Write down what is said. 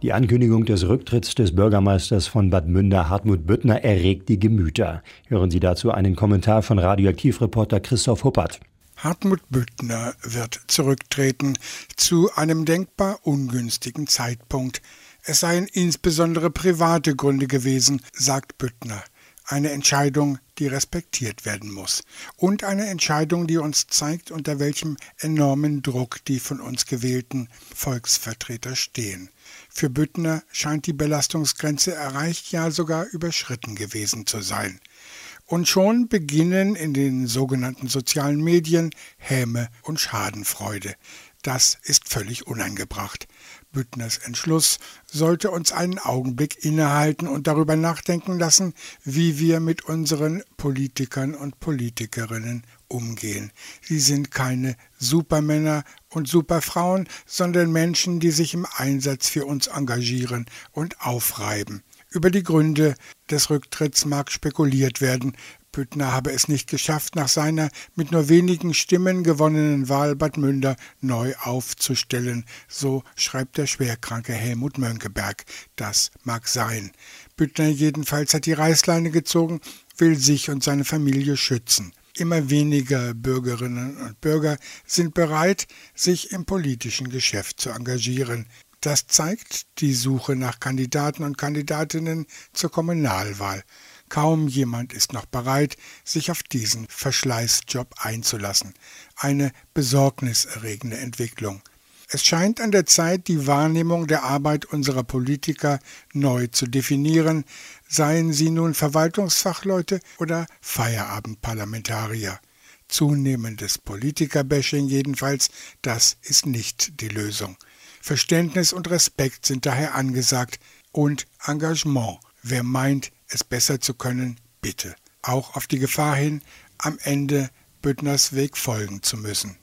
Die Ankündigung des Rücktritts des Bürgermeisters von Bad Münder Hartmut Büttner erregt die Gemüter. Hören Sie dazu einen Kommentar von Radioaktivreporter Christoph Huppert. Hartmut Büttner wird zurücktreten zu einem denkbar ungünstigen Zeitpunkt. Es seien insbesondere private Gründe gewesen, sagt Büttner. Eine Entscheidung, die respektiert werden muss. Und eine Entscheidung, die uns zeigt, unter welchem enormen Druck die von uns gewählten Volksvertreter stehen. Für Büttner scheint die Belastungsgrenze erreicht, ja sogar überschritten gewesen zu sein. Und schon beginnen in den sogenannten sozialen Medien Häme und Schadenfreude. Das ist völlig unangebracht. Büttners Entschluss sollte uns einen Augenblick innehalten und darüber nachdenken lassen, wie wir mit unseren Politikern und Politikerinnen umgehen. Sie sind keine Supermänner und Superfrauen, sondern Menschen, die sich im Einsatz für uns engagieren und aufreiben. Über die Gründe des Rücktritts mag spekuliert werden. Büttner habe es nicht geschafft, nach seiner mit nur wenigen Stimmen gewonnenen Wahl Bad Münder neu aufzustellen. So schreibt der schwerkranke Helmut Mönckeberg. Das mag sein. Büttner jedenfalls hat die Reißleine gezogen, will sich und seine Familie schützen. Immer weniger Bürgerinnen und Bürger sind bereit, sich im politischen Geschäft zu engagieren. Das zeigt die Suche nach Kandidaten und Kandidatinnen zur Kommunalwahl. Kaum jemand ist noch bereit, sich auf diesen Verschleißjob einzulassen. Eine besorgniserregende Entwicklung. Es scheint an der Zeit, die Wahrnehmung der Arbeit unserer Politiker neu zu definieren, seien sie nun Verwaltungsfachleute oder Feierabendparlamentarier. Zunehmendes Politikerbashing jedenfalls, das ist nicht die Lösung. Verständnis und Respekt sind daher angesagt und Engagement. Wer meint, es besser zu können, bitte. Auch auf die Gefahr hin, am Ende Büttners Weg folgen zu müssen.